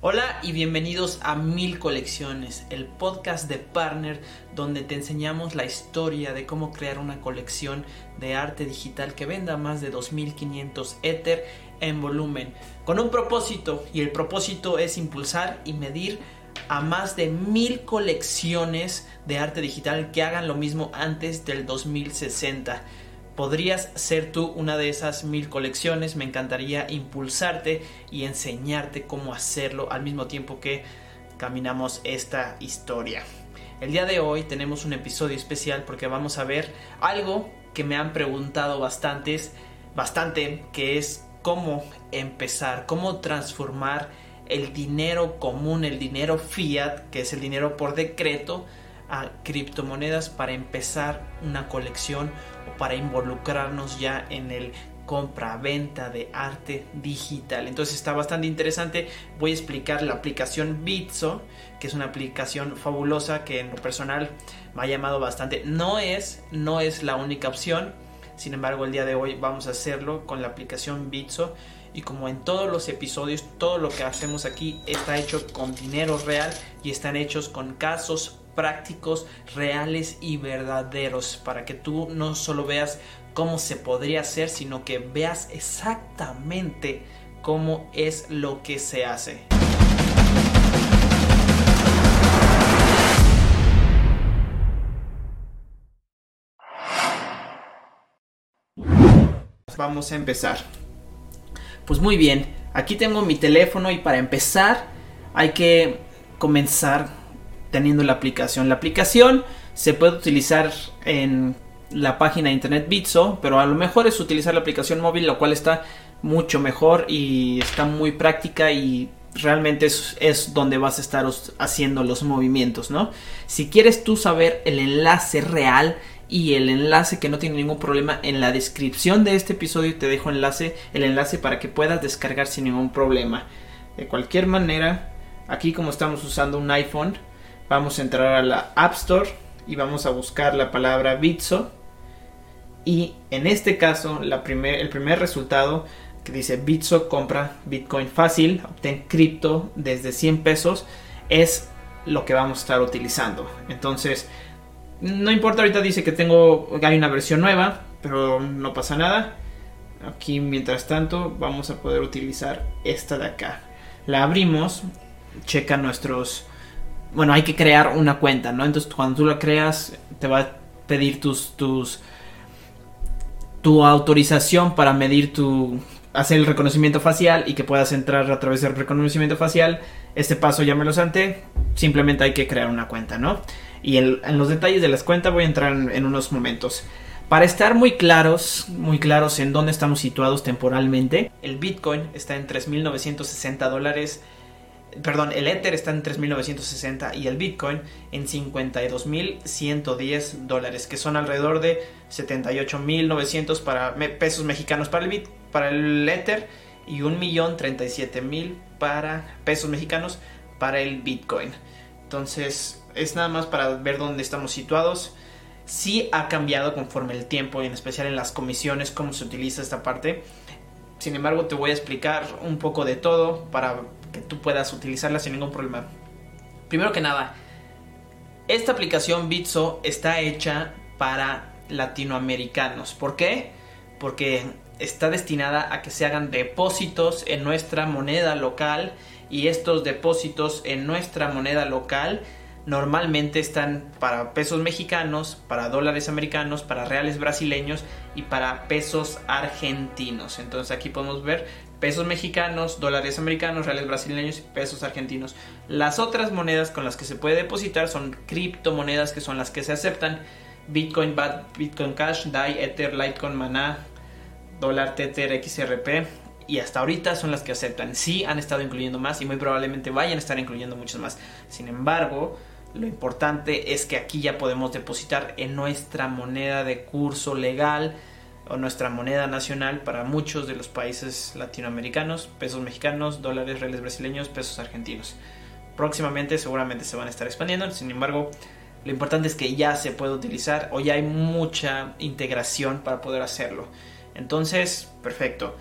Hola y bienvenidos a Mil Colecciones, el podcast de Partner donde te enseñamos la historia de cómo crear una colección de arte digital que venda más de 2500 Ether en volumen, con un propósito y el propósito es impulsar y medir a más de mil colecciones de arte digital que hagan lo mismo antes del 2060 podrías ser tú una de esas mil colecciones. Me encantaría impulsarte y enseñarte cómo hacerlo al mismo tiempo que caminamos esta historia. El día de hoy tenemos un episodio especial porque vamos a ver algo que me han preguntado bastantes, bastante, que es cómo empezar, cómo transformar el dinero común, el dinero fiat, que es el dinero por decreto, a criptomonedas para empezar una colección para involucrarnos ya en el compra-venta de arte digital. Entonces está bastante interesante. Voy a explicar la aplicación Bitso, que es una aplicación fabulosa que en lo personal me ha llamado bastante. No es, no es la única opción. Sin embargo, el día de hoy vamos a hacerlo con la aplicación Bitso. Y como en todos los episodios, todo lo que hacemos aquí está hecho con dinero real y están hechos con casos prácticos, reales y verdaderos para que tú no solo veas cómo se podría hacer, sino que veas exactamente cómo es lo que se hace. Vamos a empezar. Pues muy bien, aquí tengo mi teléfono y para empezar hay que comenzar teniendo la aplicación. La aplicación se puede utilizar en la página de internet Bitso, pero a lo mejor es utilizar la aplicación móvil, lo cual está mucho mejor y está muy práctica y realmente es, es, donde vas a estar haciendo los movimientos, ¿no? Si quieres tú saber el enlace real y el enlace que no tiene ningún problema en la descripción de este episodio te dejo enlace, el enlace para que puedas descargar sin ningún problema. De cualquier manera, aquí como estamos usando un iPhone, vamos a entrar a la App Store y vamos a buscar la palabra Bitso y en este caso la primer, el primer resultado que dice Bitso compra Bitcoin fácil, obtén cripto desde 100 pesos es lo que vamos a estar utilizando. Entonces, no importa, ahorita dice que tengo, hay una versión nueva, pero no pasa nada. Aquí, mientras tanto, vamos a poder utilizar esta de acá. La abrimos, checa nuestros bueno, hay que crear una cuenta, ¿no? Entonces cuando tú la creas, te va a pedir tus, tus, tu autorización para medir tu, hacer el reconocimiento facial y que puedas entrar a través del reconocimiento facial. Este paso ya me lo santé, simplemente hay que crear una cuenta, ¿no? Y en los detalles de las cuentas voy a entrar en, en unos momentos. Para estar muy claros, muy claros en dónde estamos situados temporalmente, el Bitcoin está en 3.960 dólares perdón, el Ether está en 3.960 y el Bitcoin en 52.110 dólares, que son alrededor de 78.900 para pesos mexicanos para el, Bit, para el Ether y 1.037.000 para pesos mexicanos para el Bitcoin. Entonces, es nada más para ver dónde estamos situados. Sí ha cambiado conforme el tiempo, y en especial en las comisiones, cómo se utiliza esta parte. Sin embargo, te voy a explicar un poco de todo para tú puedas utilizarla sin ningún problema. Primero que nada, esta aplicación Bitso está hecha para latinoamericanos. ¿Por qué? Porque está destinada a que se hagan depósitos en nuestra moneda local y estos depósitos en nuestra moneda local normalmente están para pesos mexicanos, para dólares americanos, para reales brasileños y para pesos argentinos. Entonces aquí podemos ver pesos mexicanos, dólares americanos, reales brasileños y pesos argentinos. Las otras monedas con las que se puede depositar son criptomonedas que son las que se aceptan. Bitcoin, BAT, Bitcoin Cash, DAI, Ether, Litecoin, Mana, dólar, Tether, XRP. Y hasta ahorita son las que aceptan. Sí han estado incluyendo más y muy probablemente vayan a estar incluyendo muchas más. Sin embargo, lo importante es que aquí ya podemos depositar en nuestra moneda de curso legal o nuestra moneda nacional para muchos de los países latinoamericanos, pesos mexicanos, dólares, reales brasileños, pesos argentinos. Próximamente seguramente se van a estar expandiendo, sin embargo, lo importante es que ya se puede utilizar o ya hay mucha integración para poder hacerlo. Entonces, perfecto.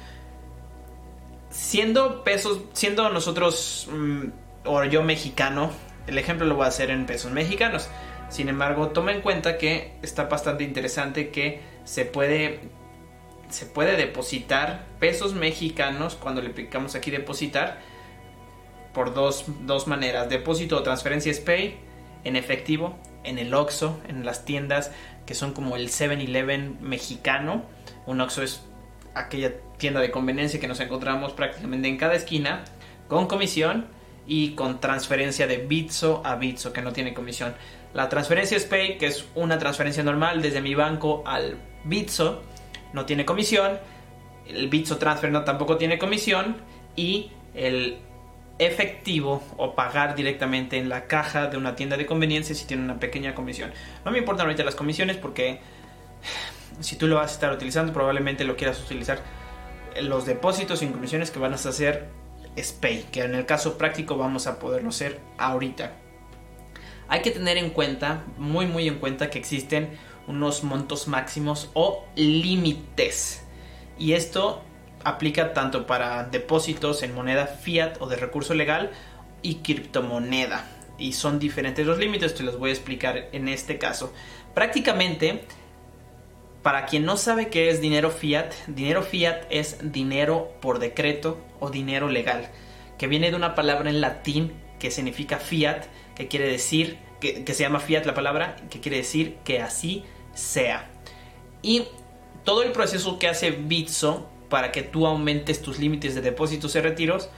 siendo pesos, siendo nosotros mm, o yo mexicano, el ejemplo lo voy a hacer en pesos mexicanos. Sin embargo, toma en cuenta que está bastante interesante que se puede se puede depositar pesos mexicanos cuando le picamos aquí depositar por dos, dos maneras, depósito o transferencia SPAY en efectivo, en el OXO, en las tiendas que son como el 7-Eleven mexicano. Un OXO es aquella tienda de conveniencia que nos encontramos prácticamente en cada esquina, con comisión y con transferencia de Bitso a Bitso, que no tiene comisión. La transferencia SPAY, que es una transferencia normal desde mi banco al Bitso, no tiene comisión. El Bitso Transfer no tampoco tiene comisión. Y el efectivo o pagar directamente en la caja de una tienda de conveniencia si tiene una pequeña comisión. No me importan ahorita las comisiones porque si tú lo vas a estar utilizando probablemente lo quieras utilizar los depósitos sin comisiones que van a hacer SPAY, que en el caso práctico vamos a poderlo hacer ahorita. Hay que tener en cuenta, muy muy en cuenta que existen unos montos máximos o límites. Y esto aplica tanto para depósitos en moneda fiat o de recurso legal y criptomoneda. Y son diferentes los límites, te los voy a explicar en este caso. Prácticamente, para quien no sabe qué es dinero fiat, dinero fiat es dinero por decreto o dinero legal, que viene de una palabra en latín que significa fiat, que quiere decir, que, que se llama fiat la palabra, que quiere decir que así sea. Y todo el proceso que hace Bitso para que tú aumentes tus límites de depósitos y retiros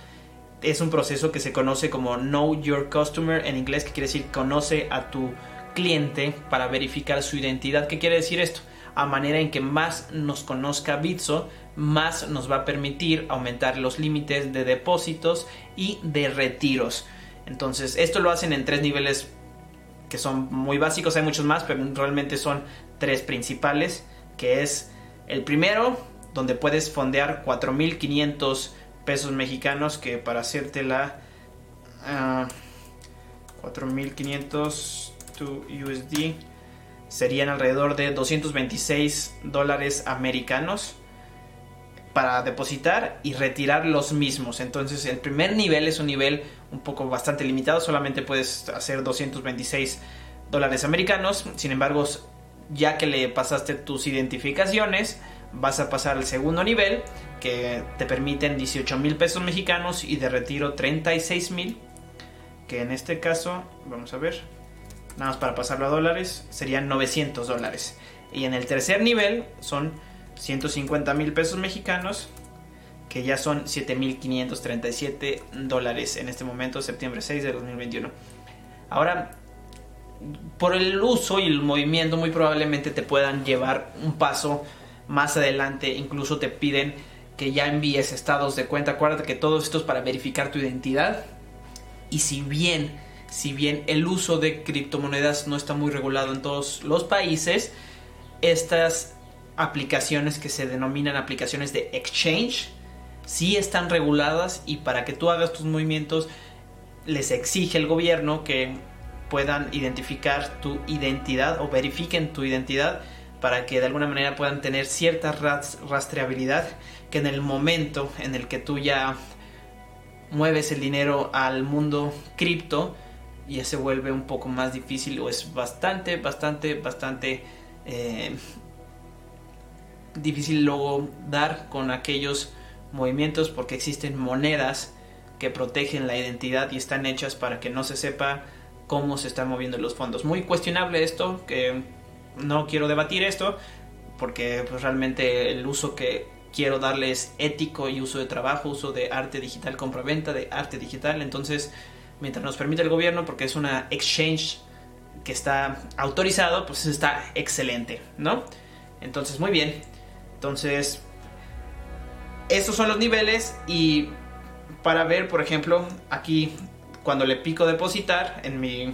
es un proceso que se conoce como Know Your Customer en inglés, que quiere decir conoce a tu cliente para verificar su identidad. ¿Qué quiere decir esto? A manera en que más nos conozca Bitso, más nos va a permitir aumentar los límites de depósitos y de retiros. Entonces, esto lo hacen en tres niveles que son muy básicos, hay muchos más, pero realmente son tres principales, que es el primero, donde puedes fondear 4.500 pesos mexicanos, que para hacerte la... 4.500 to USD serían alrededor de 226 dólares americanos para depositar y retirar los mismos. Entonces el primer nivel es un nivel un poco bastante limitado, solamente puedes hacer 226 dólares americanos. Sin embargo, ya que le pasaste tus identificaciones, vas a pasar al segundo nivel que te permiten 18 mil pesos mexicanos y de retiro 36 mil. Que en este caso, vamos a ver, nada más para pasarlo a dólares, serían 900 dólares. Y en el tercer nivel son 150 mil pesos mexicanos, que ya son 7.537 dólares en este momento, septiembre 6 de 2021. Ahora, por el uso y el movimiento, muy probablemente te puedan llevar un paso más adelante. Incluso te piden que ya envíes estados de cuenta. Acuérdate que todo esto es para verificar tu identidad. Y si bien, si bien el uso de criptomonedas no está muy regulado en todos los países, estas aplicaciones que se denominan aplicaciones de exchange sí están reguladas y para que tú hagas tus movimientos les exige el gobierno que puedan identificar tu identidad o verifiquen tu identidad para que de alguna manera puedan tener cierta rastreabilidad que en el momento en el que tú ya mueves el dinero al mundo cripto ya se vuelve un poco más difícil o es bastante bastante bastante eh, difícil luego dar con aquellos movimientos porque existen monedas que protegen la identidad y están hechas para que no se sepa cómo se están moviendo los fondos. Muy cuestionable esto, que no quiero debatir esto, porque pues, realmente el uso que quiero darle es ético y uso de trabajo, uso de arte digital, compra-venta de arte digital. Entonces, mientras nos permite el gobierno, porque es una exchange que está autorizado, pues está excelente, ¿no? Entonces, muy bien. Entonces, estos son los niveles y para ver, por ejemplo, aquí cuando le pico depositar, en mi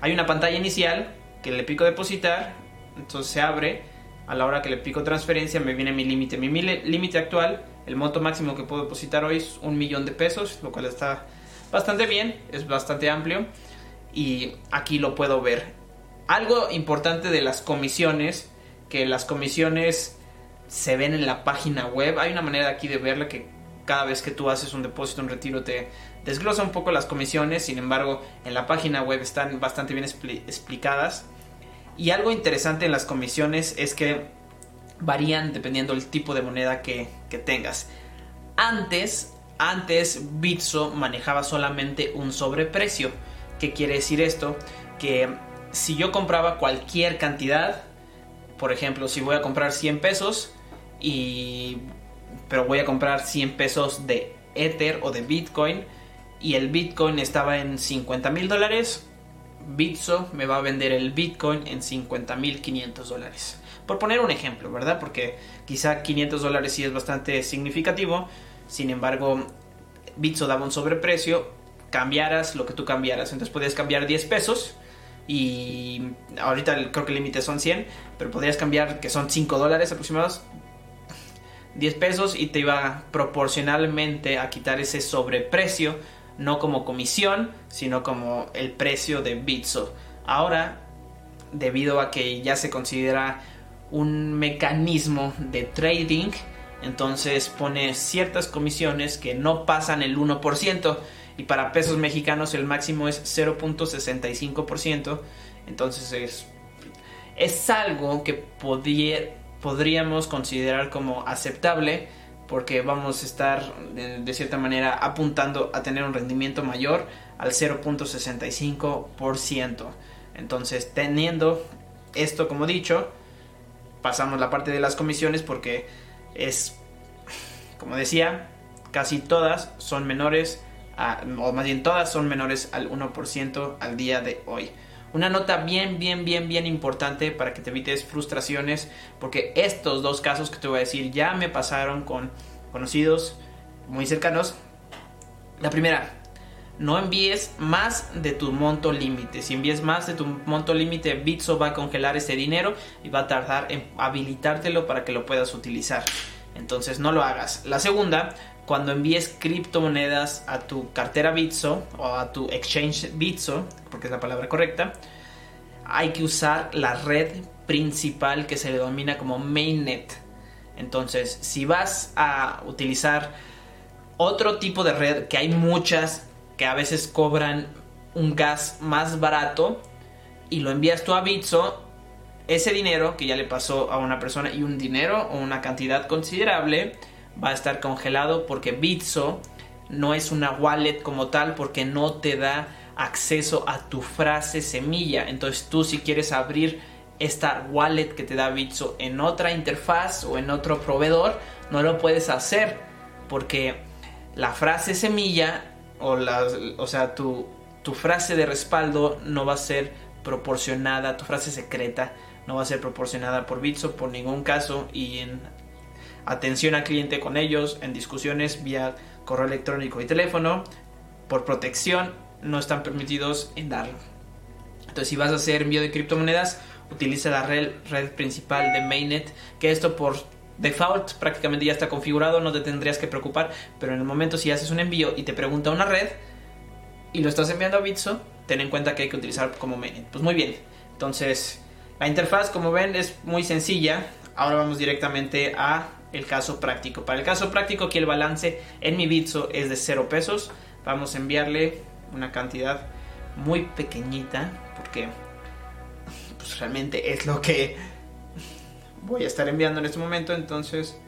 hay una pantalla inicial que le pico depositar, entonces se abre. A la hora que le pico transferencia me viene mi límite. Mi límite actual, el monto máximo que puedo depositar hoy es un millón de pesos, lo cual está bastante bien, es bastante amplio y aquí lo puedo ver. Algo importante de las comisiones, que las comisiones se ven en la página web. Hay una manera aquí de verla que cada vez que tú haces un depósito, un retiro, te desglosa un poco las comisiones. Sin embargo, en la página web están bastante bien explicadas. Y algo interesante en las comisiones es que varían dependiendo del tipo de moneda que, tengas. Antes, antes Bitso manejaba solamente un sobreprecio. ¿Qué quiere decir esto? Que si yo compraba cualquier cantidad, por ejemplo, si voy a comprar 100 pesos y pero voy a comprar 100 pesos de Ether o de Bitcoin y el Bitcoin estaba en 50 mil dólares, Bitso me va a vender el Bitcoin en 50 mil 500 dólares. Por poner un ejemplo, ¿verdad? Porque quizá 500 dólares sí es bastante significativo. Sin embargo, Bitso daba un sobreprecio. Cambiaras lo que tú cambiaras. Entonces podías cambiar 10 pesos. Y ahorita creo que el límite son 100. Pero podrías cambiar que son 5 dólares aproximados. 10 pesos y te iba proporcionalmente a quitar ese sobreprecio. No como comisión, sino como el precio de Bitso. Ahora, debido a que ya se considera un mecanismo de trading, entonces pone ciertas comisiones que no pasan el 1% y para pesos mexicanos el máximo es 0.65%, entonces es, es algo que podríamos considerar como aceptable porque vamos a estar de cierta manera apuntando a tener un rendimiento mayor al 0.65%. Entonces, teniendo esto como dicho, pasamos la parte de las comisiones porque es, como decía, casi todas son menores, o más bien todas son menores al 1% al día de hoy. Una nota bien, bien, bien, bien importante para que te evites frustraciones, porque estos dos casos que te voy a decir ya me pasaron con conocidos muy cercanos. La primera, no envíes más de tu monto límite. Si envíes más de tu monto límite, Bitso va a congelar ese dinero y va a tardar en habilitártelo para que lo puedas utilizar. Entonces no lo hagas. La segunda, cuando envíes criptomonedas a tu cartera Bitso o a tu exchange Bitso, porque es la palabra correcta, hay que usar la red principal que se denomina como mainnet. Entonces, si vas a utilizar otro tipo de red, que hay muchas, que a veces cobran un gas más barato y lo envías tú a Bitso, ese dinero que ya le pasó a una persona y un dinero o una cantidad considerable va a estar congelado porque Bitso no es una wallet como tal porque no te da acceso a tu frase semilla. Entonces tú si quieres abrir esta wallet que te da Bitso en otra interfaz o en otro proveedor, no lo puedes hacer porque la frase semilla o, o sea, tu, tu frase de respaldo no va a ser proporcionada, tu frase secreta no va a ser proporcionada por Bitso por ningún caso y en atención al cliente con ellos, en discusiones vía correo electrónico y teléfono, por protección no están permitidos en darlo. Entonces si vas a hacer envío de criptomonedas, utiliza la red, red principal de Mainnet, que esto por default prácticamente ya está configurado, no te tendrías que preocupar, pero en el momento si haces un envío y te pregunta una red y lo estás enviando a Bitso, ten en cuenta que hay que utilizar como mainnet. Pues muy bien, entonces la interfaz como ven es muy sencilla. Ahora vamos directamente a el caso práctico. Para el caso práctico aquí el balance en mi Bitso es de 0 pesos. Vamos a enviarle una cantidad muy pequeñita porque pues, realmente es lo que voy a estar enviando en este momento. Entonces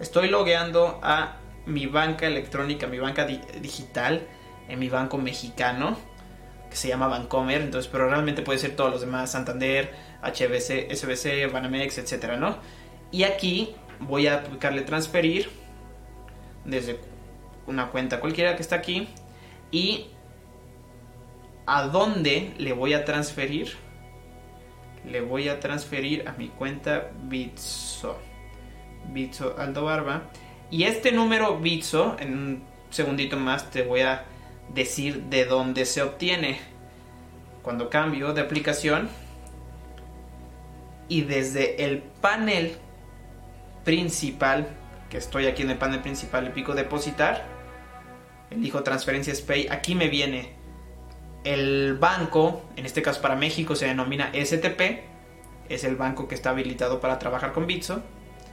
estoy logueando a mi banca electrónica, mi banca digital, en mi banco mexicano, que se llama Bancomer. Entonces, pero realmente puede ser todos los demás, Santander, HBC, SBC, Banamex, etcétera, ¿no? Y aquí voy a aplicarle transferir desde una cuenta cualquiera que está aquí y a dónde le voy a transferir le voy a transferir a mi cuenta Bitso. Bitso Aldo Barba. Y este número Bitso, en un segundito más te voy a decir de dónde se obtiene. Cuando cambio de aplicación y desde el panel principal, que estoy aquí en el panel principal, le pico depositar, elijo transferencias Pay, aquí me viene el banco, en este caso para México se denomina STP, es el banco que está habilitado para trabajar con Bitso.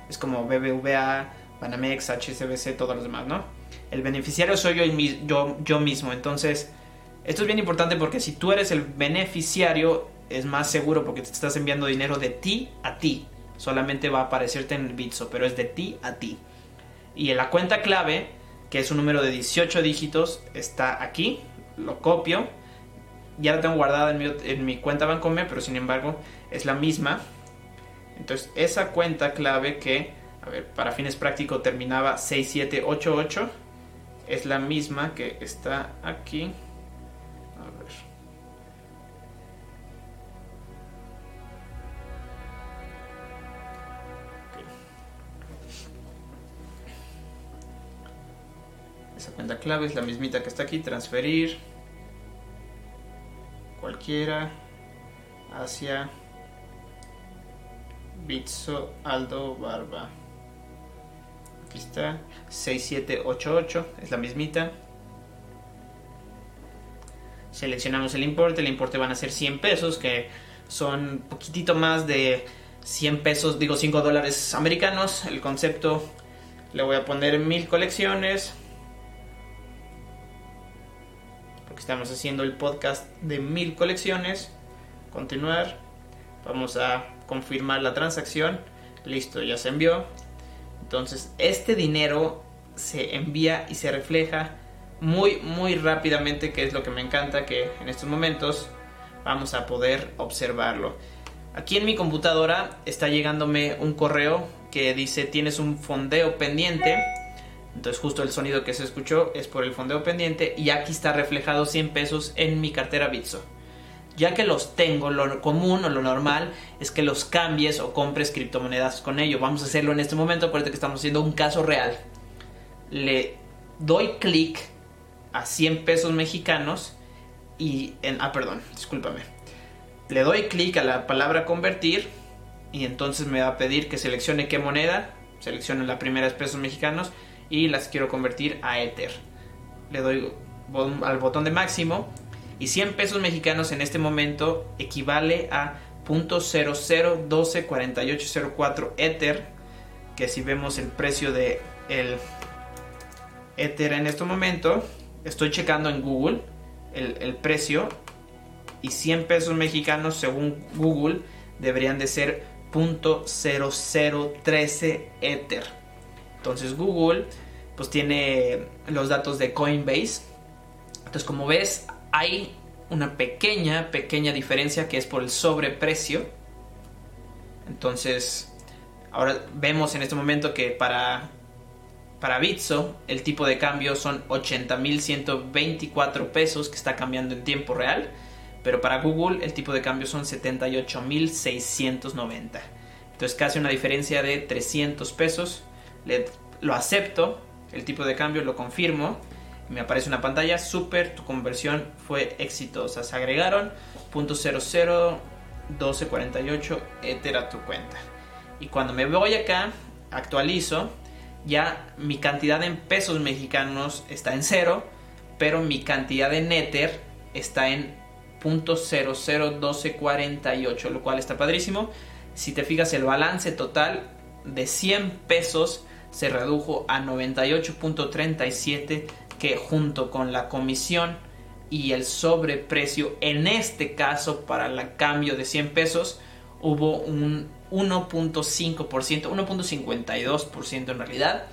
Es como BBVA, Banamex, HSBC, todos los demás, ¿no? El beneficiario soy yo, yo, yo mismo. Entonces, esto es bien importante porque si tú eres el beneficiario, es más seguro porque te estás enviando dinero de ti a ti. Solamente va a aparecerte en el Bitso, pero es de ti a ti. Y en la cuenta clave, que es un número de 18 dígitos, está aquí. Lo copio. Ya la tengo guardada en mi, en mi cuenta Bancomer, pero sin embargo es la misma. Entonces esa cuenta clave que, a ver, para fines prácticos terminaba 6788, es la misma que está aquí. Esa cuenta clave es la mismita que está aquí, transferir cualquiera hacia Bitso Aldo Barba. Aquí está, 6788, es la mismita. Seleccionamos el importe, el importe van a ser 100 pesos, que son poquitito más de 100 pesos, digo 5 dólares americanos. El concepto le voy a poner mil colecciones, Estamos haciendo el podcast de mil colecciones. Continuar. Vamos a confirmar la transacción. Listo, ya se envió. Entonces, este dinero se envía y se refleja muy, muy rápidamente, que es lo que me encanta, que en estos momentos vamos a poder observarlo. Aquí en mi computadora está llegándome un correo que dice tienes un fondeo pendiente entonces justo el sonido que se escuchó es por el fondeo pendiente y aquí está reflejado 100 pesos en mi cartera Bitso. Ya que los tengo, lo común o lo normal es que los cambies o compres criptomonedas con ello. Vamos a hacerlo en este momento, acuérdate que estamos haciendo un caso real. Le doy clic a 100 pesos mexicanos y en... Ah, perdón, discúlpame. Le doy clic a la palabra convertir y entonces me va a pedir que seleccione qué moneda. Seleccione la primera de pesos mexicanos y las quiero convertir a Ether. Le doy al botón de máximo y 100 pesos mexicanos en este momento equivale a .00124804 Ether, que si vemos el precio de el Ether en este momento, estoy checando en Google el, precio y 100 pesos mexicanos según Google deberían de ser .0013 Ether. Entonces Google pues tiene los datos de Coinbase. Entonces como ves hay una pequeña, pequeña diferencia que es por el sobreprecio. Entonces ahora vemos en este momento que para, para Bitso el tipo de cambio son 80.124 pesos que está cambiando en tiempo real. Pero para Google el tipo de cambio son 78.690. Entonces casi una diferencia de 300 pesos lo acepto, el tipo de cambio lo confirmo, me aparece una pantalla, super, tu conversión fue exitosa. Se agregaron .001248 Ether a tu cuenta. Y cuando me voy acá, actualizo, ya mi cantidad en pesos mexicanos está en cero, pero mi cantidad en Ether está en .001248, lo cual está padrísimo. Si te fijas el balance total de 100 pesos se redujo a 98.37 que junto con la comisión y el sobreprecio en este caso para el cambio de 100 pesos hubo un 1.5%, 1.52% en realidad.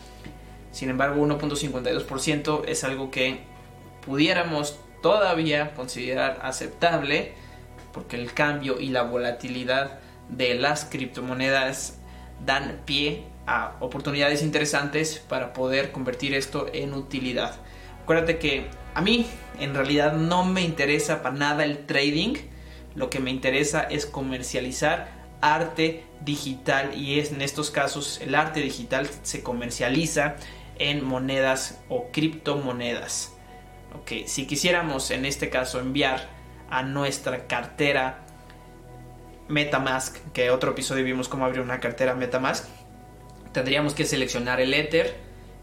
Sin embargo, 1.52% es algo que pudiéramos todavía considerar aceptable porque el cambio y la volatilidad de las criptomonedas dan pie a oportunidades interesantes para poder convertir esto en utilidad. Acuérdate que a mí en realidad no me interesa para nada el trading, lo que me interesa es comercializar arte digital y es en estos casos el arte digital se comercializa en monedas o criptomonedas. Ok, si quisiéramos en este caso enviar a nuestra cartera MetaMask, que otro episodio vimos cómo abrir una cartera MetaMask, tendríamos que seleccionar el Ether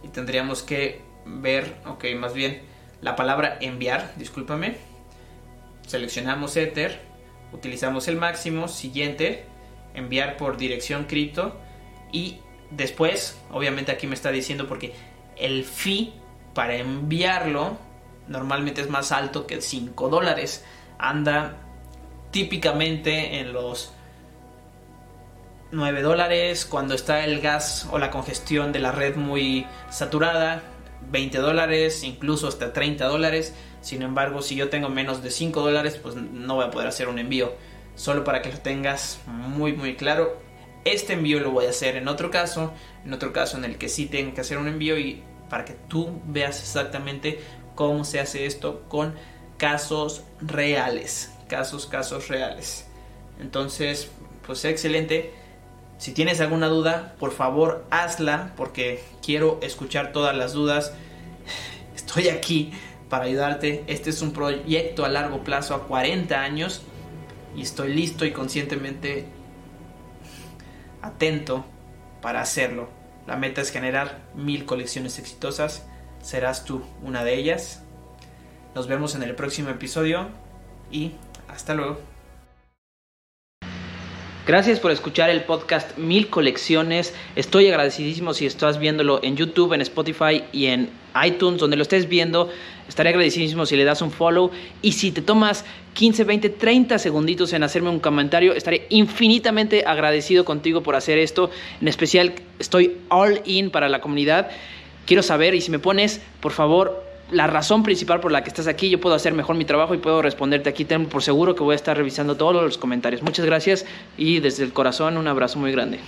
y tendríamos que ver, ok, más bien la palabra enviar, discúlpame. Seleccionamos Ether, utilizamos el máximo, siguiente, enviar por dirección cripto y después, obviamente aquí me está diciendo porque el fee para enviarlo normalmente es más alto que 5 dólares. Anda típicamente en los 9 dólares cuando está el gas o la congestión de la red muy saturada. 20 dólares, incluso hasta 30 dólares. Sin embargo, si yo tengo menos de 5 dólares, pues no voy a poder hacer un envío. Solo para que lo tengas muy muy claro. Este envío lo voy a hacer en otro caso, en otro caso en el que sí tengo que hacer un envío y para que tú veas exactamente cómo se hace esto con casos reales, casos, casos reales. Entonces, pues excelente. Si tienes alguna duda, por favor hazla porque quiero escuchar todas las dudas. Estoy aquí para ayudarte. Este es un proyecto a largo plazo, a 40 años, y estoy listo y conscientemente atento para hacerlo. La meta es generar mil colecciones exitosas. Serás tú una de ellas. Nos vemos en el próximo episodio y hasta luego. Gracias por escuchar el podcast Mil Colecciones. Estoy agradecidísimo si estás viéndolo en YouTube, en Spotify y en iTunes, donde lo estés viendo. Estaré agradecidísimo si le das un follow. Y si te tomas 15, 20, 30 segunditos en hacerme un comentario, estaré infinitamente agradecido contigo por hacer esto. En especial, estoy all in para la comunidad. Quiero saber y si me pones, por favor, la razón principal por la que estás aquí, yo puedo hacer mejor mi trabajo y puedo responderte aquí. Tengo por seguro que voy a estar revisando todos los comentarios. Muchas gracias y desde el corazón un abrazo muy grande.